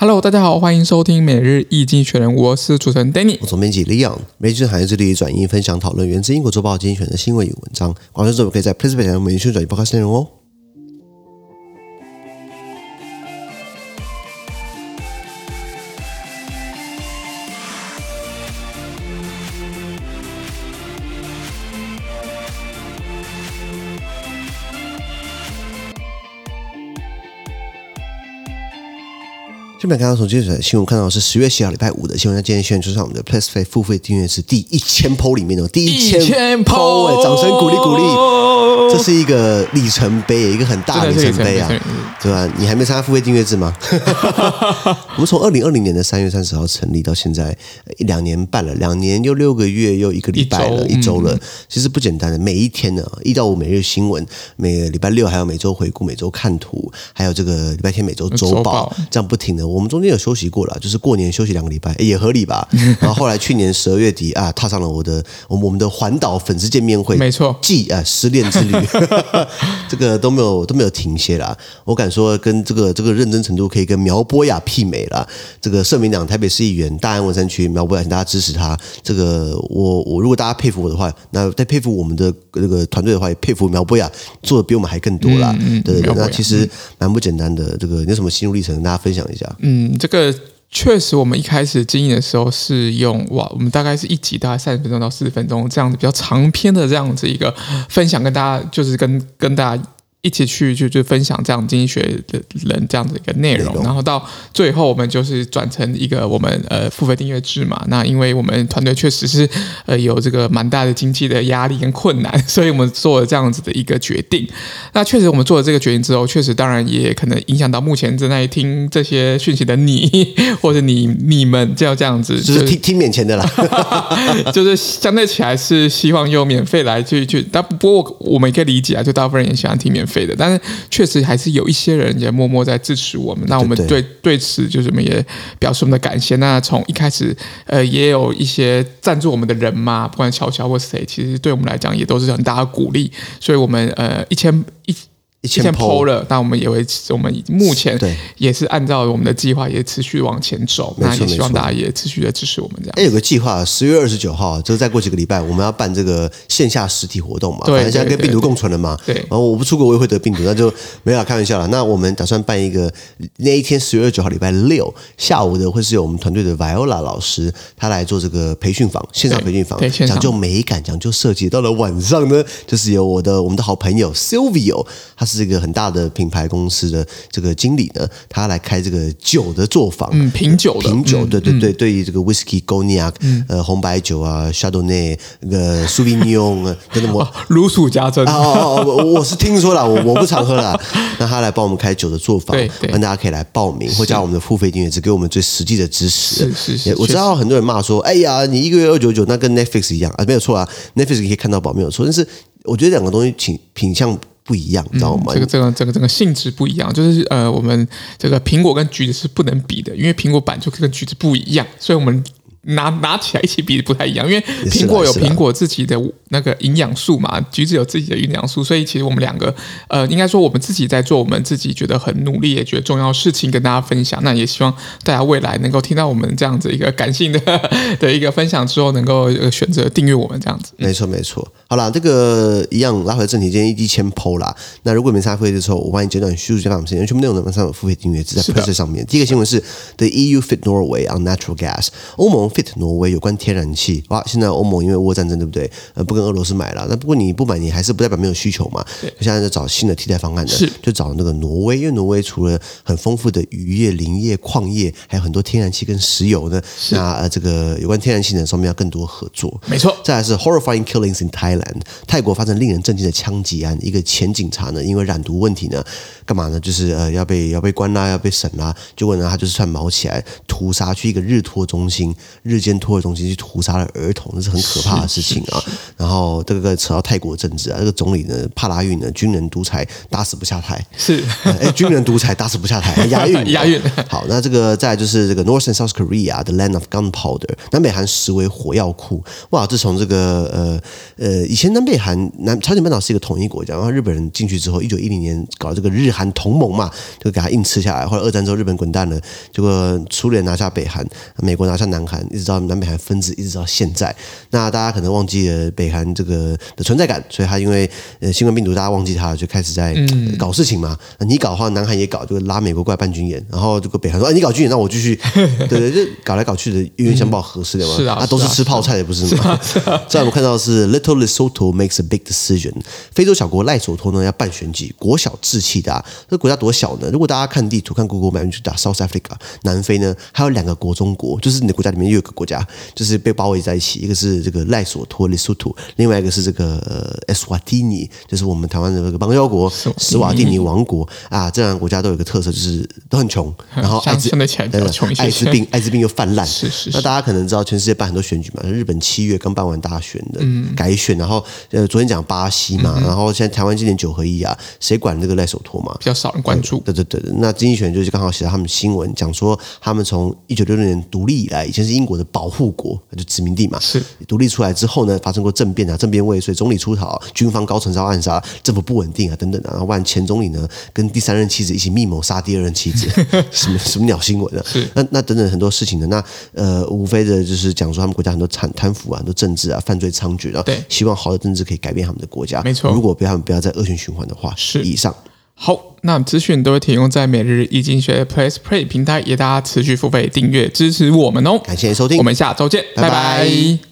Hello，大家好，欢迎收听每日易经济学人，我是主持人 Danny，我总编辑 Leon，每日行业致力转译分享讨论源自英国周报精选的新闻与文章，广告之后可以在 Facebook 上每日转译播客内容哦。这边刚刚从记者的新闻看到是十月七号礼拜五的新闻，那今天宣传出上我们的 PressPlay 付费订阅是第一千 PO 里面的第一千 PO 哎，掌声鼓励鼓励，这是一个里程碑，一个很大的里程碑啊，对吧？你还没参加付费订阅制吗？我们从二零二零年的三月三十号成立到现在一两年半了，两年又六个月又一个礼拜了，一周了，嗯、其实不简单的。每一天呢，一到五每日新闻，每个礼拜六还有每周回顾、每周看图，还有这个礼拜天每周周报，这样不停的。我们中间有休息过了，就是过年休息两个礼拜也合理吧。然后后来去年十二月底啊，踏上了我的我们我们的环岛粉丝见面会，没错，继啊失恋之旅，这个都没有都没有停歇啦。我敢说，跟这个这个认真程度可以跟苗博雅媲美了。这个社民党台北市议员大安文山区苗博雅，请大家支持他。这个我我如果大家佩服我的话，那再佩服我们的这个团队的话，也佩服苗博雅做的比我们还更多啦。嗯，对对对，那其实蛮不简单的。这个你有什么心路历程跟大家分享一下？嗯，这个确实，我们一开始经营的时候是用哇，我们大概是一集大概三十分钟到四十分钟这样子比较长篇的这样子一个分享，跟大家就是跟跟大家。一起去就就分享这样经济学的人这样的一个内容，然后到最后我们就是转成一个我们呃付费订阅制嘛。那因为我们团队确实是呃有这个蛮大的经济的压力跟困难，所以我们做了这样子的一个决定。那确实我们做了这个决定之后，确实当然也可能影响到目前正在听这些讯息的你，或者你你们就要这样子，就是听听免钱的啦，就是相对起来是希望用免费来去去，但不过我们也可以理解啊，就大部分人也喜欢听免费。的，但是确实还是有一些人也默默在支持我们。那我们对对此就是我们也表示我们的感谢。那从一开始，呃，也有一些赞助我们的人嘛，不管乔乔或谁，其实对我们来讲也都是很大的鼓励。所以，我们呃一千一。一千 PO 了，但我们也会，我们目前也是按照我们的计划，也持续往前走。那也希望大家也持续的支持我们这样。哎，有个计划，十月二十九号，就是再过几个礼拜，我们要办这个线下实体活动嘛。对，反正现在跟病毒共存了嘛。对。然后我不出国，我也会得病毒，那就没法开玩笑了。那我们打算办一个那一天，十月二十九号礼拜六下午的，会是由我们团队的 Viola 老师他来做这个培训房，线上培训房，讲究美感，讲究设计。到了晚上呢，就是有我的我们的好朋友 Silvio，他是一个很大的。品牌公司的这个经理呢，他来开这个酒的作坊，嗯，品酒的，品酒，对对对，对于这个 Whisky、Cognac，呃，红白酒啊，Chardonnay，那个 Sauvignon 啊，等等，我 如数家珍。哦哦，我我是听说了，我我不常喝了。那他来帮我们开酒的作坊，让大家可以来报名或加我们的付费订阅，只给我们最实际的支持。是是是，我知道很多人骂说，哎呀，你一个月二九九，那跟 Netflix 一样啊，没有错啊，Netflix 可以看到宝没有错，但是我觉得两个东西品品相。不一样，你知道吗？这个、这个、这个、这个性质不一样，就是呃，我们这个苹果跟橘子是不能比的，因为苹果版就跟橘子不一样，所以我们。拿拿起来一起比不太一样，因为苹果有苹果自己的那个营养素嘛，橘子有自己的营养素，所以其实我们两个，呃，应该说我们自己在做我们自己觉得很努力也觉得重要的事情跟大家分享。那也希望大家未来能够听到我们这样子一个感性的 的一个分享之后，能够选择订阅我们这样子。没错没错。好啦，这个一样拉回正题，今天一千 PO 啦。那如果没参加付费的时候，我帮你简短叙述一下我们今天全部内容的上有付费订阅，只在 PressPlay 上面。第一个新闻是 The EU fit Norway on natural gas，欧盟 fit 挪威有关天然气。哇，现在欧盟因为俄乌战争，对不对？呃，不跟俄罗斯买了。那不过你不买，你还是不代表没有需求嘛。对。现在在找新的替代方案的，是就找那个挪威，因为挪威除了很丰富的渔业、林业、矿业，还有很多天然气跟石油呢。那呃，这个有关天然气呢，上面要更多合作。没错。再来是 horrifying killings in Thailand，泰国发生令人震惊的枪击案。一个前警察呢，因为染毒问题呢，干嘛呢？就是呃，要被要被关啦，要被审啦。结果呢，他就是串毛起来屠杀，去一个日托中心、日间托儿中心。去屠杀了儿童，那是很可怕的事情啊！然然后这个扯到泰国政治啊，这个总理呢帕拉运呢军人独裁打死不下台，是哎军人独裁打死不下台，押运押运。好，那这个再就是这个 North and South Korea，the land of gunpowder，南北韩实为火药库。哇，自从这个呃呃以前南北韩南朝鲜半岛是一个统一国家，然后日本人进去之后，一九一零年搞这个日韩同盟嘛，就给他硬吃下来。后来二战之后日本滚蛋了，结果苏联拿下北韩，美国拿下南韩，一直到南北韩分治，一直到现在。那大家可能忘记了北韩这个的存在感，所以他因为呃新冠病毒，大家忘记他，就开始在搞事情嘛。你搞的话，南韩也搞，就拉美国过来办军演，然后这个北韩说：“哎，你搞军演，那我继续。”对对，就搞来搞去的，冤冤相报何时了嘛？是啊，都是吃泡菜的，不是吗？再 我们看到的是 Little Lesotho makes a big decision，非洲小国赖索托呢要办选举，国小志气大。这国家多小呢？如果大家看地图，看 Google Map 去打 South Africa，南非呢还有两个国中国，就是你的国家里面又有个国家，就是被包围在一起，一个是这个赖索托 Lesotho，另外一个是这个呃 Eswatini，就是我们台湾的这个邦交国史瓦蒂尼王国啊。这两个国家都有一个特色，就是都很穷，然后艾滋艾滋病 艾滋病又泛滥。是是是。那大家可能知道，全世界办很多选举嘛，日本七月刚办完大选的改选，然后呃昨天讲巴西嘛，然后现在台湾今年九合一啊，谁管这个赖手托嘛？比较少人关注。对对对，那经济学人就是刚好写到他们新闻，讲说他们从一九六六年独立以来，以前是英国的保护国，就殖民地嘛。是独立出来之后呢，发生过政变啊，政变未遂，总理出逃，军方高层遭暗杀，政府不稳定啊，等等的。然后万前总理呢，跟第三任妻子一起密谋杀第二任妻子，什么什么鸟新闻啊？是那那等等很多事情的。那呃，无非的就是讲说他们国家很多贪贪腐啊，很多政治啊，犯罪猖獗，然后对，希望好的政治可以改变他们的国家。没错，如果不要他们不要再恶性循环的话，是以上。好，那资讯都会提供在每日易经济学人 PressPlay 平台，也大家持续付费订阅支持我们哦。感谢收听，我们下周见，拜拜。拜拜。